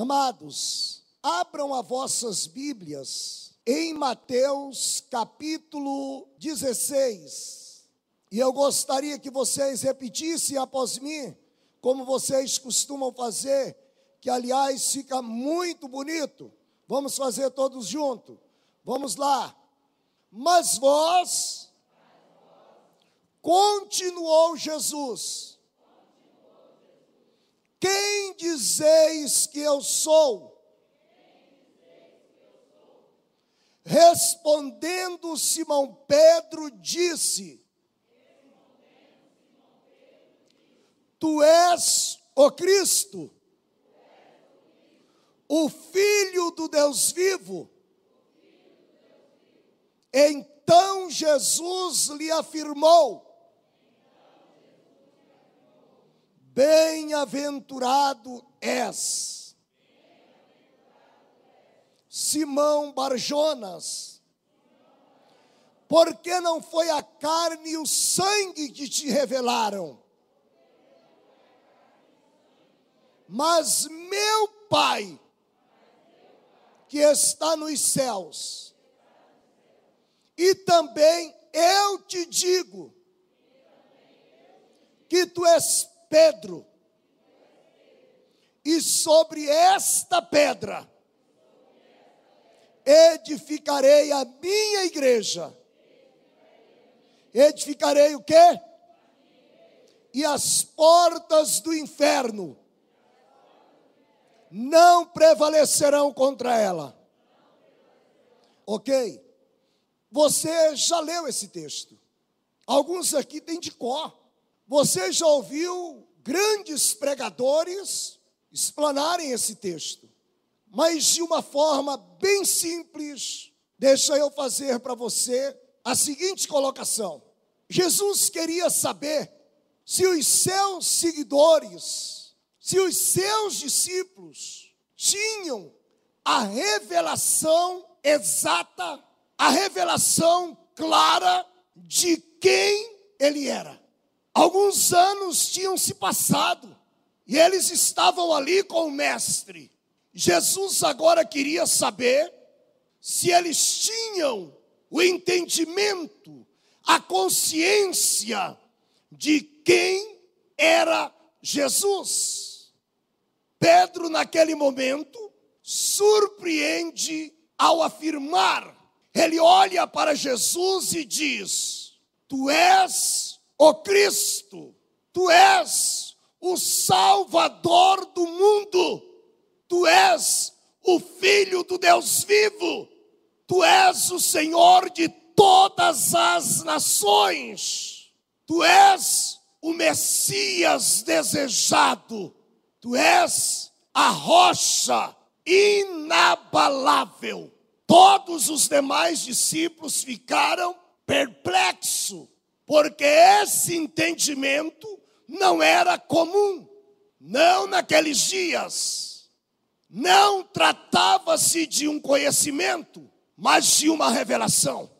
Amados, abram as vossas Bíblias em Mateus capítulo 16. E eu gostaria que vocês repetissem após mim, como vocês costumam fazer, que aliás fica muito bonito. Vamos fazer todos juntos. Vamos lá. Mas vós, continuou Jesus, quem dizeis que eu sou? Respondendo Simão Pedro, disse: Tu és o Cristo, o Filho do Deus vivo. Então Jesus lhe afirmou: Bem-aventurado és, Simão Barjonas, porque não foi a carne e o sangue que te revelaram, mas meu Pai, que está nos céus, e também eu te digo, que tu és Pedro. E sobre esta pedra edificarei a minha igreja. Edificarei o quê? E as portas do inferno não prevalecerão contra ela. Ok? Você já leu esse texto. Alguns aqui têm de cor. Você já ouviu grandes pregadores explanarem esse texto, mas de uma forma bem simples, deixa eu fazer para você a seguinte colocação: Jesus queria saber se os seus seguidores, se os seus discípulos tinham a revelação exata, a revelação clara de quem ele era. Alguns anos tinham se passado e eles estavam ali com o Mestre. Jesus agora queria saber se eles tinham o entendimento, a consciência de quem era Jesus. Pedro, naquele momento, surpreende ao afirmar, ele olha para Jesus e diz: Tu és ó Cristo, tu és o Salvador do mundo, tu és o Filho do Deus vivo, tu és o Senhor de todas as nações, tu és o Messias desejado, tu és a rocha inabalável. Todos os demais discípulos ficaram perplexos porque esse entendimento não era comum, não naqueles dias. Não tratava-se de um conhecimento, mas de uma revelação,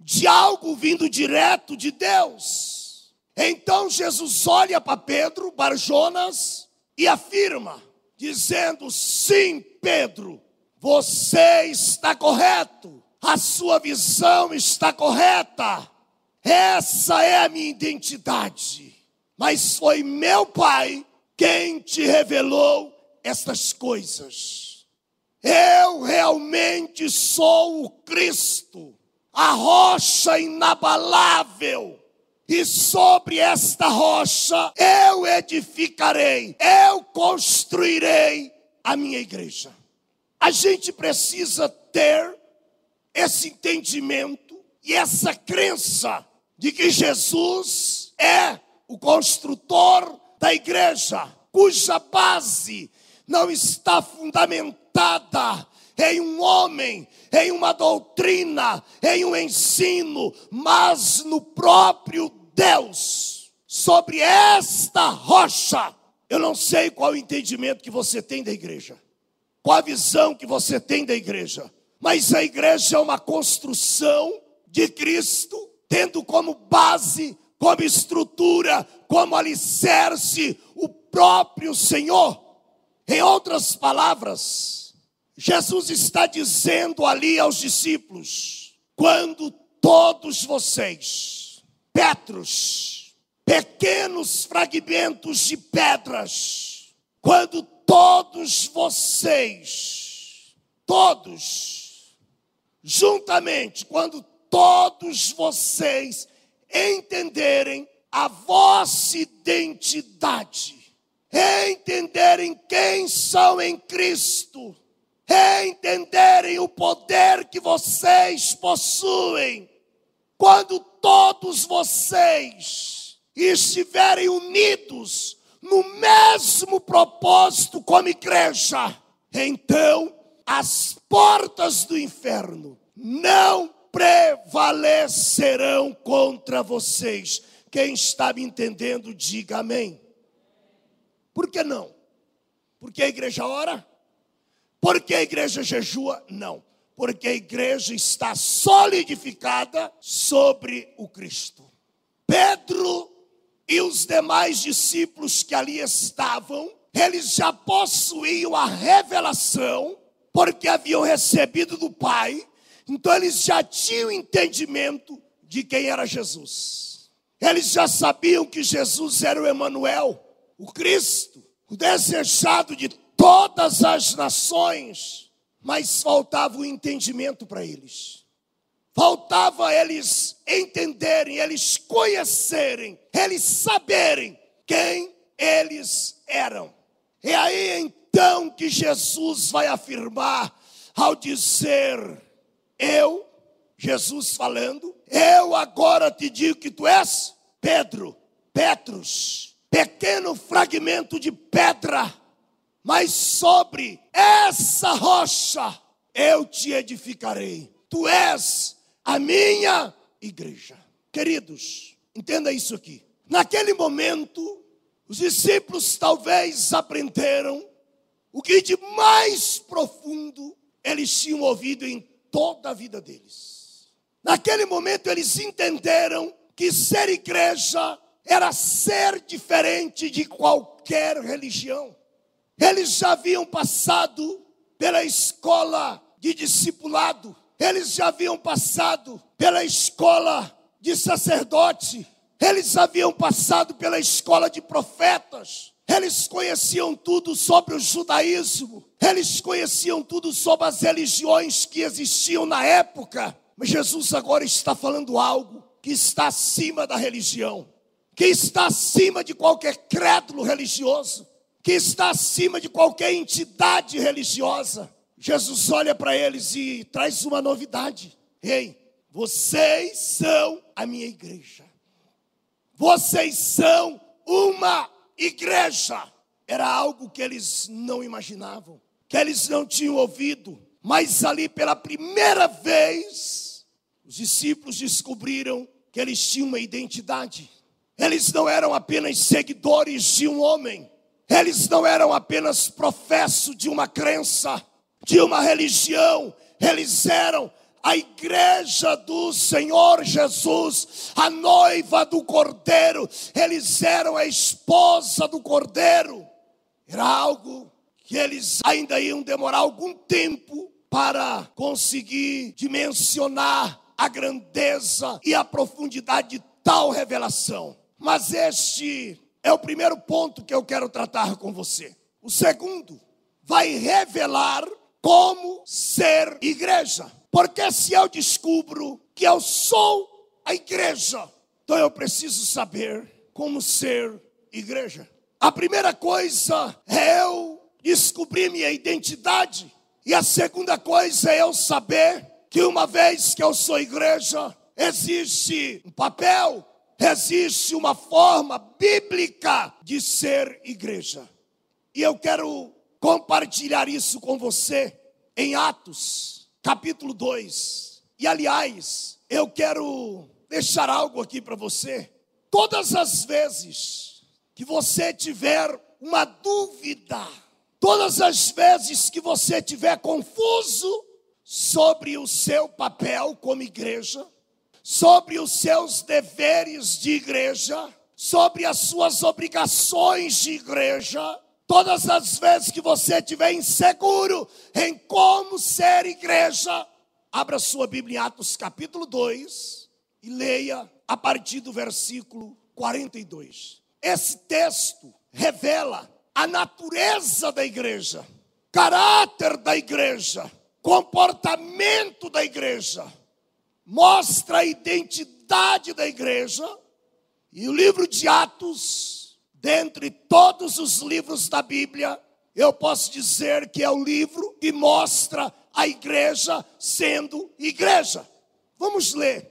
de algo vindo direto de Deus. Então Jesus olha para Pedro, Barjonas, e afirma, dizendo: Sim, Pedro, você está correto, a sua visão está correta essa é a minha identidade. Mas foi meu Pai quem te revelou estas coisas. Eu realmente sou o Cristo, a rocha inabalável. E sobre esta rocha eu edificarei, eu construirei a minha igreja. A gente precisa ter esse entendimento e essa crença de que Jesus é o construtor da igreja, cuja base não está fundamentada em um homem, em uma doutrina, em um ensino, mas no próprio Deus. Sobre esta rocha, eu não sei qual o entendimento que você tem da igreja, qual a visão que você tem da igreja, mas a igreja é uma construção de Cristo tendo como base, como estrutura, como alicerce o próprio Senhor. Em outras palavras, Jesus está dizendo ali aos discípulos: quando todos vocês, Petros, pequenos fragmentos de pedras, quando todos vocês, todos, juntamente, quando todos vocês entenderem a vossa identidade, entenderem quem são em Cristo, entenderem o poder que vocês possuem, quando todos vocês estiverem unidos no mesmo propósito como igreja, então as portas do inferno não prevalecerão contra vocês. Quem está me entendendo, diga amém. Por que não? Porque a igreja ora? Porque a igreja jejua? Não. Porque a igreja está solidificada sobre o Cristo. Pedro e os demais discípulos que ali estavam, eles já possuíam a revelação, porque haviam recebido do Pai, então eles já tinham entendimento de quem era Jesus. Eles já sabiam que Jesus era o Emanuel, o Cristo, o desejado de todas as nações, mas faltava o entendimento para eles. Faltava eles entenderem, eles conhecerem, eles saberem quem eles eram. É aí então que Jesus vai afirmar ao dizer: Eu, Jesus falando, eu agora te digo que tu és Pedro, Petrus, pequeno fragmento de pedra, mas sobre essa rocha eu te edificarei. Tu és a minha igreja. Queridos, entenda isso aqui. Naquele momento, os discípulos talvez aprenderam o que de mais profundo eles tinham ouvido em toda a vida deles. Naquele momento, eles entenderam que ser igreja era ser diferente de qualquer religião. Eles já haviam passado pela escola de discipulado, eles já haviam passado pela escola de sacerdote, eles haviam passado pela escola de profetas, eles conheciam tudo sobre o judaísmo, eles conheciam tudo sobre as religiões que existiam na época. Mas Jesus agora está falando algo que está acima da religião, que está acima de qualquer crédulo religioso, que está acima de qualquer entidade religiosa. Jesus olha para eles e traz uma novidade. Ei, vocês são a minha igreja. Vocês são uma igreja. Era algo que eles não imaginavam, que eles não tinham ouvido. Mas ali pela primeira vez, os discípulos descobriram que eles tinham uma identidade. Eles não eram apenas seguidores de um homem. Eles não eram apenas professo de uma crença de uma religião, eles eram a igreja do Senhor Jesus, a noiva do Cordeiro, eles eram a esposa do Cordeiro. Era algo que eles ainda iam demorar algum tempo para conseguir dimensionar a grandeza e a profundidade de tal revelação. Mas este é o primeiro ponto que eu quero tratar com você. O segundo vai revelar como ser igreja. Porque se eu descubro que eu sou a igreja, então eu preciso saber como ser igreja. A primeira coisa é eu descobrir minha identidade. E a segunda coisa é eu saber que uma vez que eu sou igreja, existe um papel, existe uma forma bíblica de ser igreja. E eu quero compartilhar isso com você em Atos, capítulo 2. E aliás, eu quero deixar algo aqui para você. Todas as vezes que você tiver uma dúvida, todas as vezes que você tiver confuso sobre o seu papel como igreja, sobre os seus deveres de igreja, sobre as suas obrigações de igreja, Todas as vezes que você estiver inseguro em como ser igreja, abra sua Bíblia em Atos capítulo 2 e leia a partir do versículo 42. Esse texto revela a natureza da igreja, caráter da igreja, comportamento da igreja, mostra a identidade da igreja. E o livro de Atos, dentre todos os livros da Bíblia, eu posso dizer que é o livro que mostra a igreja sendo igreja. Vamos ler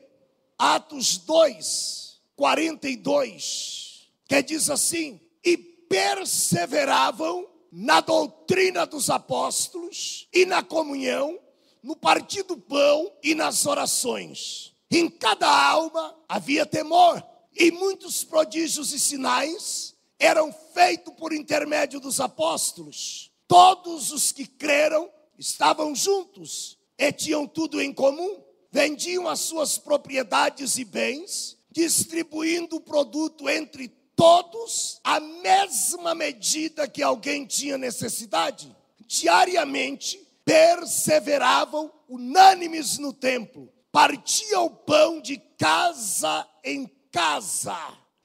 Atos 2, 42, que diz assim: E perseveravam na doutrina dos apóstolos e na comunhão, no partir do pão e nas orações. Em cada alma havia temor, e muitos prodígios e sinais eram feitos por intermédio dos apóstolos. Todos os que creram estavam juntos e tinham tudo em comum, vendiam as suas propriedades e bens, distribuindo o produto entre todos a mesma medida que alguém tinha necessidade. Diariamente perseveravam unânimes no templo, partiam o pão de casa em casa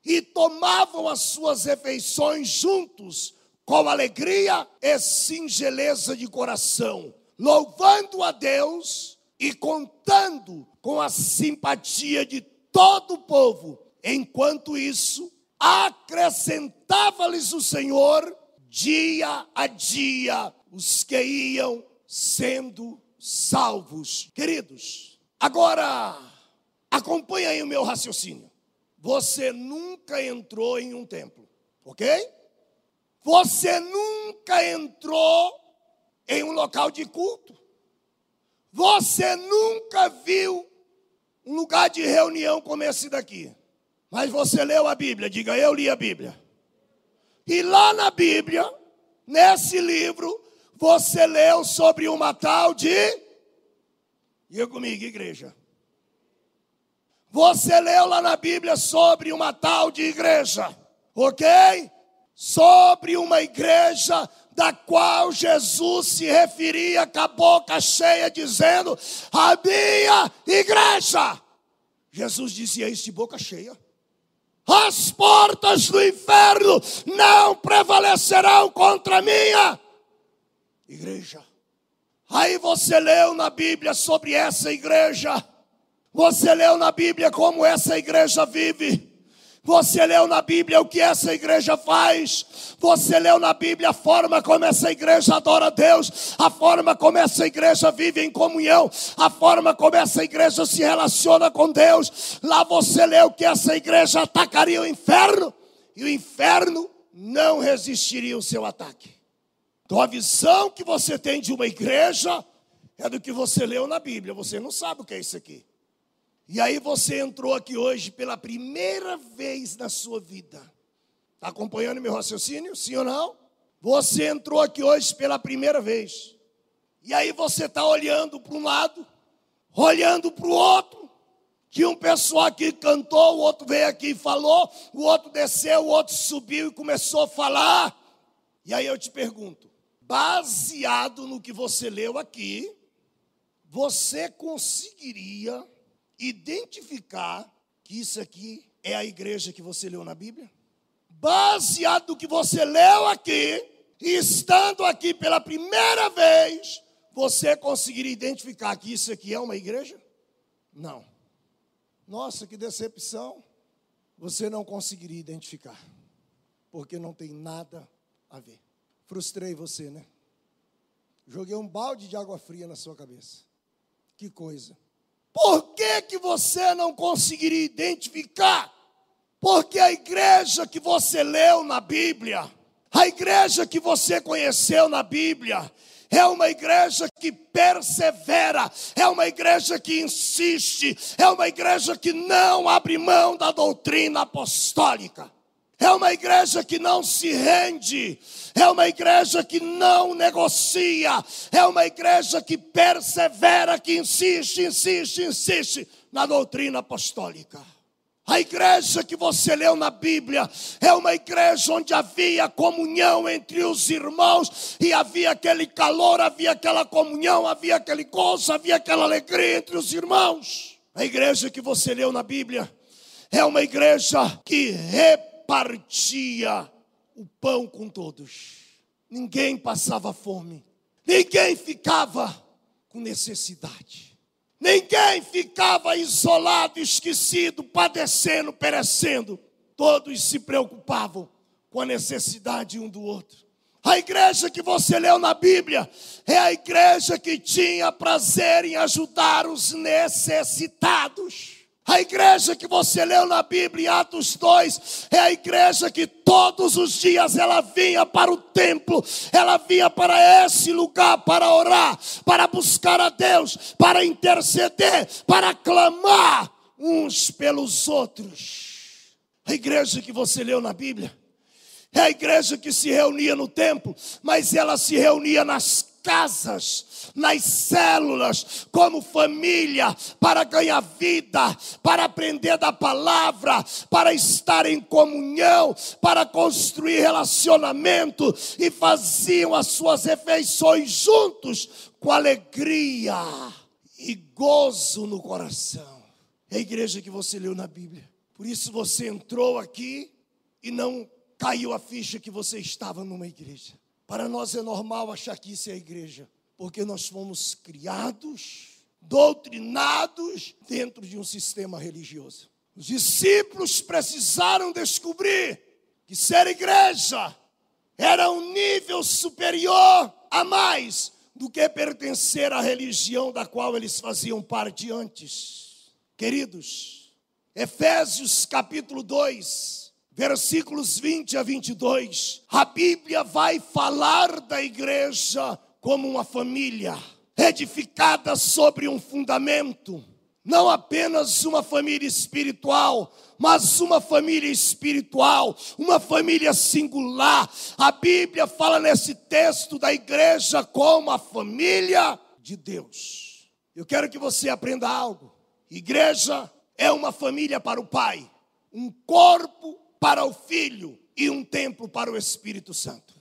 e tomavam as suas refeições juntos com alegria e singeleza de coração, louvando a Deus e contando com a simpatia de todo o povo. Enquanto isso, acrescentava-lhes o Senhor dia a dia os que iam sendo salvos. Queridos, agora acompanha aí o meu raciocínio. Você nunca entrou em um templo, ok? Você nunca entrou em um local de culto. Você nunca viu um lugar de reunião como esse daqui. Mas você leu a Bíblia, diga eu li a Bíblia. E lá na Bíblia, nesse livro, você leu sobre uma tal de. Diga comigo, igreja. Você leu lá na Bíblia sobre uma tal de igreja, ok? sobre uma igreja da qual Jesus se referia com a boca cheia, dizendo: A minha igreja. Jesus dizia isso de boca cheia. As portas do inferno não prevalecerão contra a minha igreja. Aí você leu na Bíblia sobre essa igreja. Você leu na Bíblia como essa igreja vive. Você leu na Bíblia o que essa igreja faz. Você leu na Bíblia a forma como essa igreja adora a Deus, a forma como essa igreja vive em comunhão, a forma como essa igreja se relaciona com Deus. Lá você leu que essa igreja atacaria o inferno e o inferno não resistiria ao seu ataque. Então a visão que você tem de uma igreja é do que você leu na Bíblia. Você não sabe o que é isso aqui. E aí você entrou aqui hoje pela primeira vez na sua vida. Está acompanhando meu raciocínio? Sim ou não? Você entrou aqui hoje pela primeira vez. E aí você está olhando para um lado, olhando para o outro. Que um pessoal aqui cantou, o outro veio aqui e falou, o outro desceu, o outro subiu e começou a falar. E aí eu te pergunto, baseado no que você leu aqui, você conseguiria identificar que isso aqui é a igreja que você leu na Bíblia? Baseado no que você leu aqui, estando aqui pela primeira vez, você conseguiria identificar que isso aqui é uma igreja? Não. Nossa, que decepção. Você não conseguiria identificar, porque não tem nada a ver. Frustrei você, né? Joguei um balde de água fria na sua cabeça. Que coisa. Por que, que você não conseguiria identificar? Porque a igreja que você leu na Bíblia, a igreja que você conheceu na Bíblia, é uma igreja que persevera, é uma igreja que insiste, é uma igreja que não abre mão da doutrina apostólica. É uma igreja que não se rende, é uma igreja que não negocia, é uma igreja que persevera, que insiste, insiste, insiste na doutrina apostólica. A igreja que você leu na Bíblia é uma igreja onde havia comunhão entre os irmãos e havia aquele calor, havia aquela comunhão, havia aquele gozo, havia aquela alegria entre os irmãos. A igreja que você leu na Bíblia é uma igreja que repartia o pão com todos. Ninguém passava fome, ninguém ficava com necessidade. Ninguém ficava isolado, esquecido, padecendo, perecendo. Todos se preocupavam com a necessidade um do outro. A igreja que você leu na Bíblia é a igreja que tinha prazer em ajudar os necessitados. A igreja que você leu na Bíblia, em Atos 2, é a igreja que todos os dias ela vinha para o templo, ela vinha para esse lugar para orar, para buscar a Deus, para interceder, para clamar uns pelos outros. A igreja que você leu na Bíblia é a igreja que se reunia no templo, mas ela se reunia nas casas, nas células, como família, para ganhar vida, para aprender da palavra, para estar em comunhão, para construir relacionamento e faziam as suas refeições juntos com alegria e gozo no coração. É a igreja que você leu na Bíblia. Por isso você entrou aqui e não caiu a ficha que você estava numa igreja. Para nós é normal achar que isso é a igreja, porque nós fomos criados, doutrinados dentro de um sistema religioso. Os discípulos precisaram descobrir que ser igreja era um nível superior a mais do que pertencer à religião da qual eles faziam parte antes. Queridos, Efésios capítulo 2, versículos 20 a 22, a Bíblia vai falar da igreja como uma família, edificada sobre um fundamento, não apenas uma família espiritual, mas uma família espiritual, uma família singular. A Bíblia fala nesse texto da igreja como a família de Deus. Eu quero que você aprenda algo. Igreja é uma família para o Pai, um corpo para o Filho e um templo para o Espírito Santo.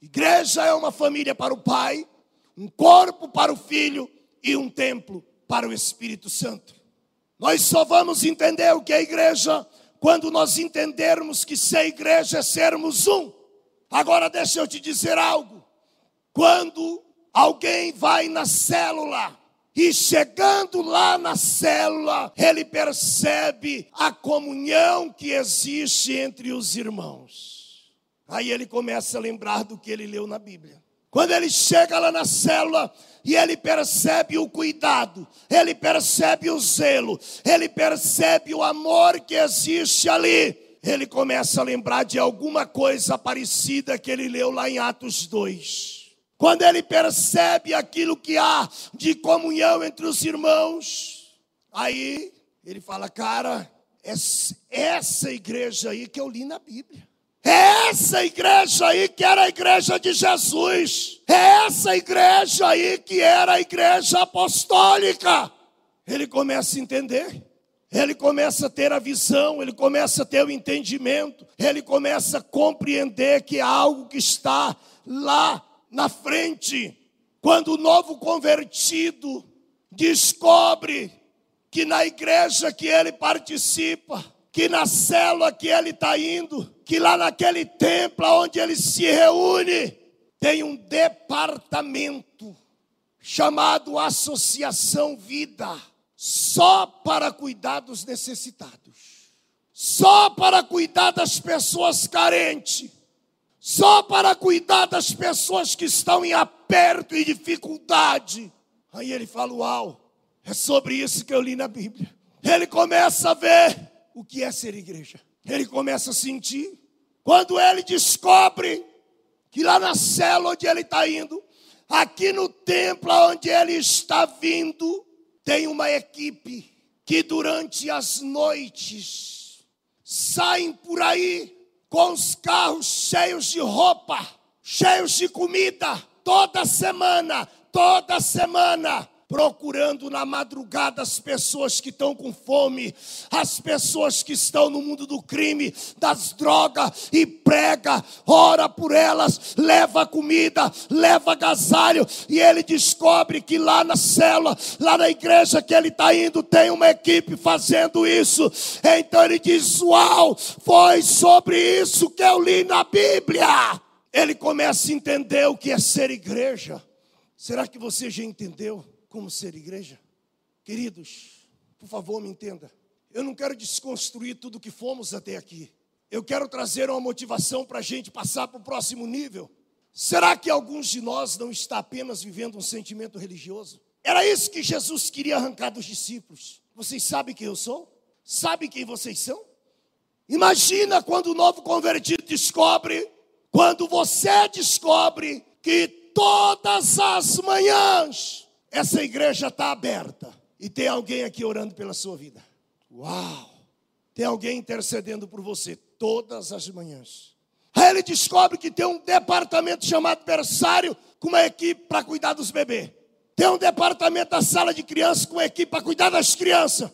Igreja é uma família para o Pai, um corpo para o Filho e um templo para o Espírito Santo. Nós só vamos entender o que é igreja quando nós entendermos que ser igreja é sermos um. Agora deixa eu te dizer algo. Quando alguém vai na célula e chegando lá na célula, ele percebe a comunhão que existe entre os irmãos. Aí ele começa a lembrar do que ele leu na Bíblia. Quando ele chega lá na célula e ele percebe o cuidado, ele percebe o zelo, ele percebe o amor que existe ali, ele começa a lembrar de alguma coisa parecida que ele leu lá em Atos 2. Quando ele percebe aquilo que há de comunhão entre os irmãos, aí ele fala: Cara, é essa igreja aí que eu li na Bíblia. É essa igreja aí que era a igreja de Jesus. É essa igreja aí que era a igreja apostólica. Ele começa a entender. Ele começa a ter a visão, ele começa a ter o entendimento, ele começa a compreender que há algo que está lá na frente, quando o novo convertido descobre que na igreja que ele participa, que na célula que ele está indo, que lá naquele templo onde ele se reúne, tem um departamento chamado Associação Vida, só para cuidar dos necessitados, só para cuidar das pessoas carentes só para cuidar das pessoas que estão em aperto e dificuldade. Aí ele fala: Uau, é sobre isso que eu li na Bíblia. Ele começa a ver o que é ser igreja. Ele começa a sentir. Quando ele descobre que lá na cela onde ele está indo, aqui no templo onde ele está vindo, tem uma equipe que durante as noites saem por aí com os carros cheios de roupa, cheios de comida, toda semana, toda semana, procurando na madrugada as pessoas que estão com fome, as pessoas que estão no mundo do crime, das drogas, e prega, ora por elas, leva comida, leva agasalho, e ele descobre que lá na célula, lá na igreja que ele está indo, tem uma equipe fazendo isso. Então ele diz: Uau, foi sobre isso que eu li na Bíblia. Ele começa a entender o que é ser igreja. Será que você já entendeu? Como ser igreja? Queridos, por favor, me entenda. Eu não quero desconstruir tudo que fomos até aqui. Eu quero trazer uma motivação para a gente passar para o próximo nível. Será que alguns de nós não está apenas vivendo um sentimento religioso? Era isso que Jesus queria arrancar dos discípulos. Vocês sabem quem eu sou? Sabem quem vocês são? Imagina quando o novo convertido descobre, quando você descobre que todas as manhãs essa igreja está aberta e tem alguém aqui orando pela sua vida. Uau! Tem alguém intercedendo por você todas as manhãs. Aí ele descobre que tem um departamento chamado berçário com uma equipe para cuidar dos bebês. Tem um departamento da sala de crianças com uma equipe para cuidar das crianças.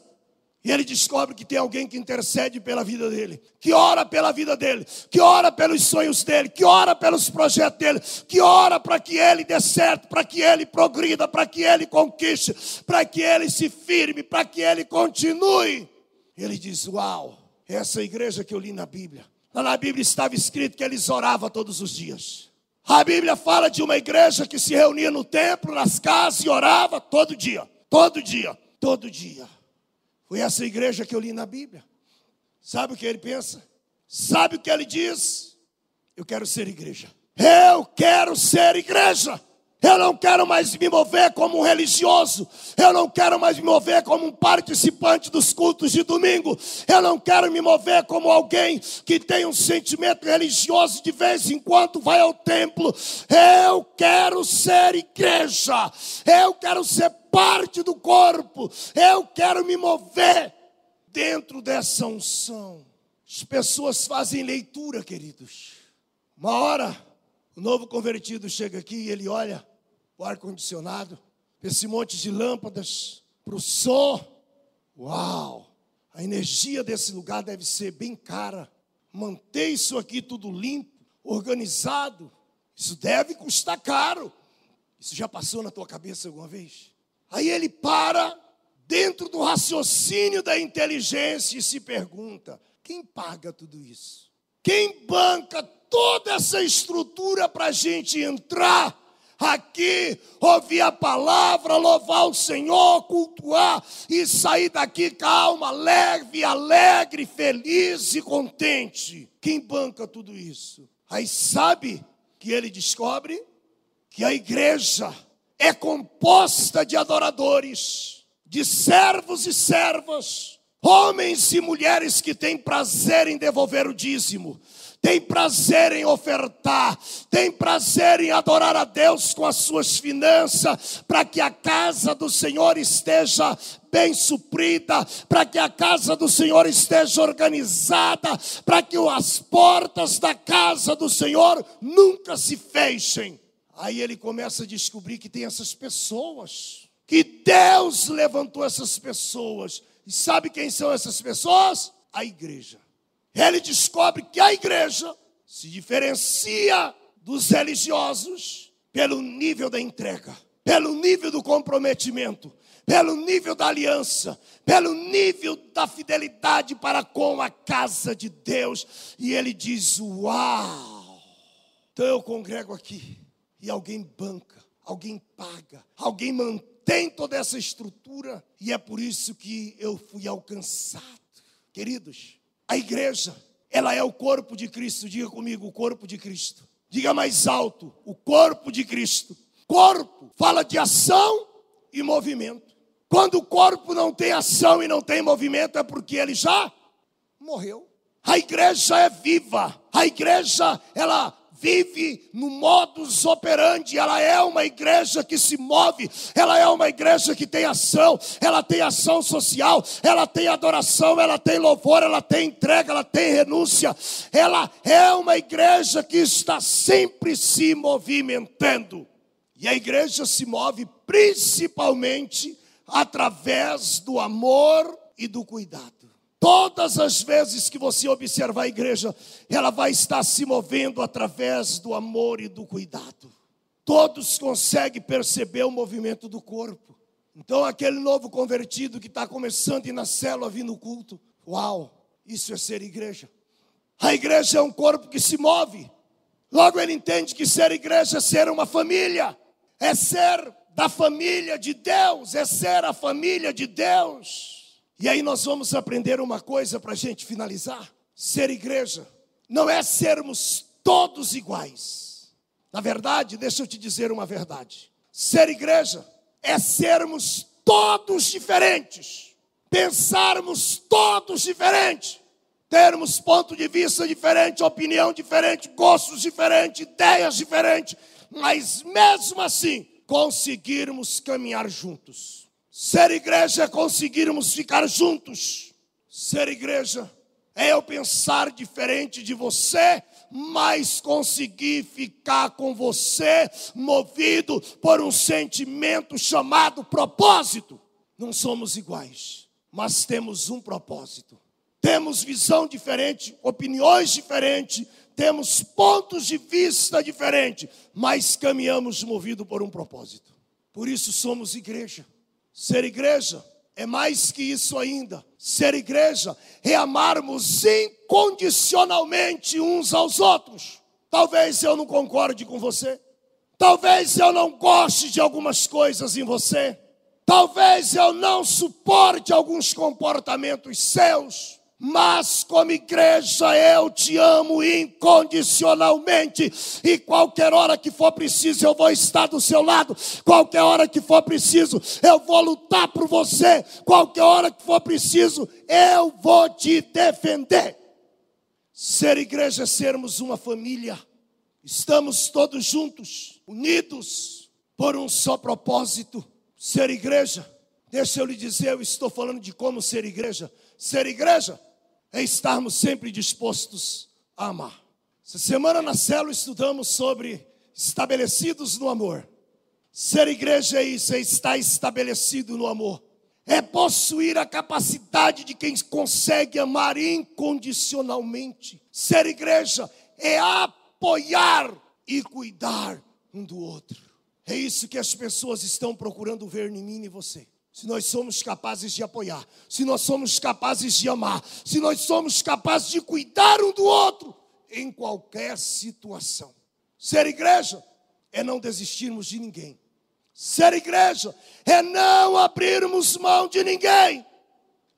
E ele descobre que tem alguém que intercede pela vida dele, que ora pela vida dele, que ora pelos sonhos dele, que ora pelos projetos dele, que ora para que ele dê certo, para que ele progrida, para que ele conquiste, para que ele se firme, para que ele continue. Ele diz: Uau, essa igreja que eu li na Bíblia. Lá na Bíblia estava escrito que eles oravam todos os dias. A Bíblia fala de uma igreja que se reunia no templo, nas casas e orava todo dia, todo dia, todo dia. Foi essa igreja que eu li na Bíblia. Sabe o que ele pensa? Sabe o que ele diz? Eu quero ser igreja. Eu quero ser igreja. Eu não quero mais me mover como um religioso. Eu não quero mais me mover como um participante dos cultos de domingo. Eu não quero me mover como alguém que tem um sentimento religioso de vez em quando vai ao templo. Eu quero ser igreja. Eu quero ser parte do corpo. Eu quero me mover dentro dessa unção. As pessoas fazem leitura, queridos. Uma hora, o novo convertido chega aqui e ele olha o ar-condicionado, esse monte de lâmpadas, para o som. Uau! A energia desse lugar deve ser bem cara. Manter isso aqui tudo limpo, organizado, isso deve custar caro. Isso já passou na tua cabeça alguma vez? Aí ele para dentro do raciocínio da inteligência e se pergunta: quem paga tudo isso? Quem banca toda essa estrutura para a gente entrar aqui, ouvir a palavra, louvar o Senhor, cultuar e sair daqui calma, leve, alegre, feliz e contente? Quem banca tudo isso? Aí sabe que ele descobre que a igreja é composta de adoradores, de servos e servas, homens e mulheres que têm prazer em devolver o dízimo, têm prazer em ofertar, têm prazer em adorar a Deus com as suas finanças, para que a casa do Senhor esteja bem suprida, para que a casa do Senhor esteja organizada, para que as portas da casa do Senhor nunca se fechem. Aí ele começa a descobrir que tem essas pessoas, que Deus levantou essas pessoas. E sabe quem são essas pessoas? A igreja. Ele descobre que a igreja se diferencia dos religiosos pelo nível da entrega, pelo nível do comprometimento, pelo nível da aliança, pelo nível da fidelidade para com a casa de Deus. E ele diz: Uau! Então eu congrego aqui e alguém banca, alguém paga, alguém mantém toda essa estrutura, e é por isso que eu fui alcançado. Queridos, a igreja, ela é o corpo de Cristo, diga comigo, o corpo de Cristo. Diga mais alto, o corpo de Cristo. Corpo fala de ação e movimento. Quando o corpo não tem ação e não tem movimento, é porque ele já morreu. A igreja é viva. A igreja, ela vive no modus operandi, ela é uma igreja que se move, ela é uma igreja que tem ação, ela tem ação social, ela tem adoração, ela tem louvor, ela tem entrega, ela tem renúncia, ela é uma igreja que está sempre se movimentando. E a igreja se move principalmente através do amor e do cuidado. Todas as vezes que você observar a igreja, ela vai estar se movendo através do amor e do cuidado. Todos conseguem perceber o movimento do corpo. Então, aquele novo convertido que está começando ir na célula, vir no culto, uau, isso é ser igreja. A igreja é um corpo que se move. Logo ele entende que ser igreja é ser uma família, é ser da família de Deus, é ser a família de Deus. E aí nós vamos aprender uma coisa para a gente finalizar: ser igreja não é sermos todos iguais. Na verdade, deixa eu te dizer uma verdade: ser igreja é sermos todos diferentes, pensarmos todos diferentes. Termos ponto de vista diferente, opinião diferente, gostos diferentes, ideias diferentes, mas mesmo assim conseguirmos caminhar juntos. Ser igreja é conseguirmos ficar juntos. Ser igreja é eu pensar diferente de você, mas conseguir ficar com você movido por um sentimento chamado propósito. Não somos iguais, mas temos um propósito temos visão diferente, opiniões diferentes, temos pontos de vista diferentes, mas caminhamos movido por um propósito. Por isso somos igreja. Ser igreja é mais que isso ainda. Ser igreja é amarmos incondicionalmente uns aos outros. Talvez eu não concorde com você. Talvez eu não goste de algumas coisas em você. Talvez eu não suporte alguns comportamentos seus mas como igreja eu te amo incondicionalmente, e qualquer hora que for preciso eu vou estar do seu lado, qualquer hora que for preciso eu vou lutar por você, qualquer hora que for preciso eu vou te defender. Ser igreja é sermos uma família, estamos todos juntos, unidos por um só propósito. Ser igreja, deixa eu lhe dizer, eu estou falando de como ser igreja. Ser igreja é estarmos sempre dispostos a amar. Essa semana na célula estudamos sobre estabelecidos no amor. Ser igreja é isso, é estar estabelecido no amor. É possuir a capacidade de quem consegue amar incondicionalmente. Ser igreja é apoiar e cuidar um do outro. É isso que as pessoas estão procurando ver em mim e você se nós somos capazes de apoiar, se nós somos capazes de amar, se nós somos capazes de cuidar um do outro em qualquer situação. Ser igreja é não desistirmos de ninguém. Ser igreja é não abrirmos mão de ninguém.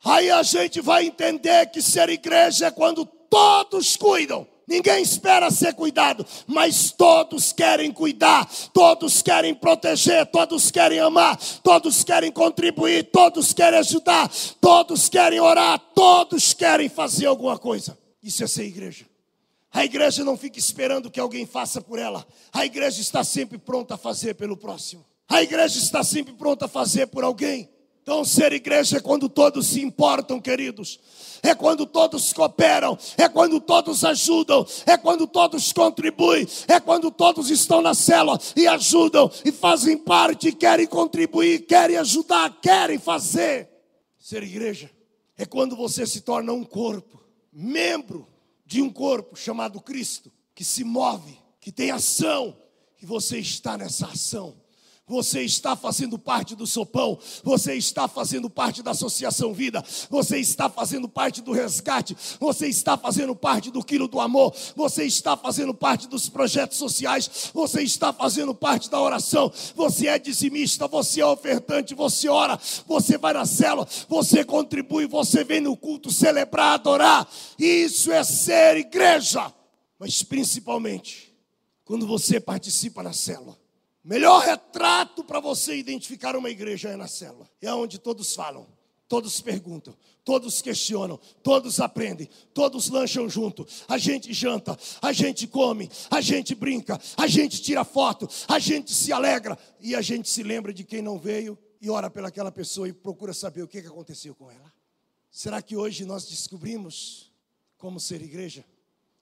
Aí a gente vai entender que ser igreja é quando todos cuidam Ninguém espera ser cuidado, mas todos querem cuidar, todos querem proteger, todos querem amar, todos querem contribuir, todos querem ajudar, todos querem orar, todos querem fazer alguma coisa. Isso é ser igreja. A igreja não fica esperando que alguém faça por ela. A igreja está sempre pronta a fazer pelo próximo. A igreja está sempre pronta a fazer por alguém. Então, ser igreja é quando todos se importam, queridos. É quando todos cooperam, é quando todos ajudam, é quando todos contribuem, é quando todos estão na célula e ajudam e fazem parte, querem contribuir, querem ajudar, querem fazer. Ser igreja é quando você se torna um corpo, membro de um corpo chamado Cristo, que se move, que tem ação, e você está nessa ação. Você está fazendo parte do sopão, você está fazendo parte da Associação Vida, você está fazendo parte do resgate, você está fazendo parte do quilo do amor, você está fazendo parte dos projetos sociais, você está fazendo parte da oração, você é dizimista, você é ofertante, você ora, você vai na célula, você contribui, você vem no culto celebrar, adorar. Isso é ser igreja, mas principalmente quando você participa na célula Melhor retrato para você identificar uma igreja é na célula. É onde todos falam, todos perguntam, todos questionam, todos aprendem, todos lancham junto. A gente janta, a gente come, a gente brinca, a gente tira foto, a gente se alegra e a gente se lembra de quem não veio e ora pelaquela pessoa e procura saber o que aconteceu com ela. Será que hoje nós descobrimos como ser igreja?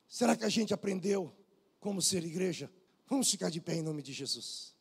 Será que a gente aprendeu como ser igreja? Vamos ficar de pé em nome de Jesus.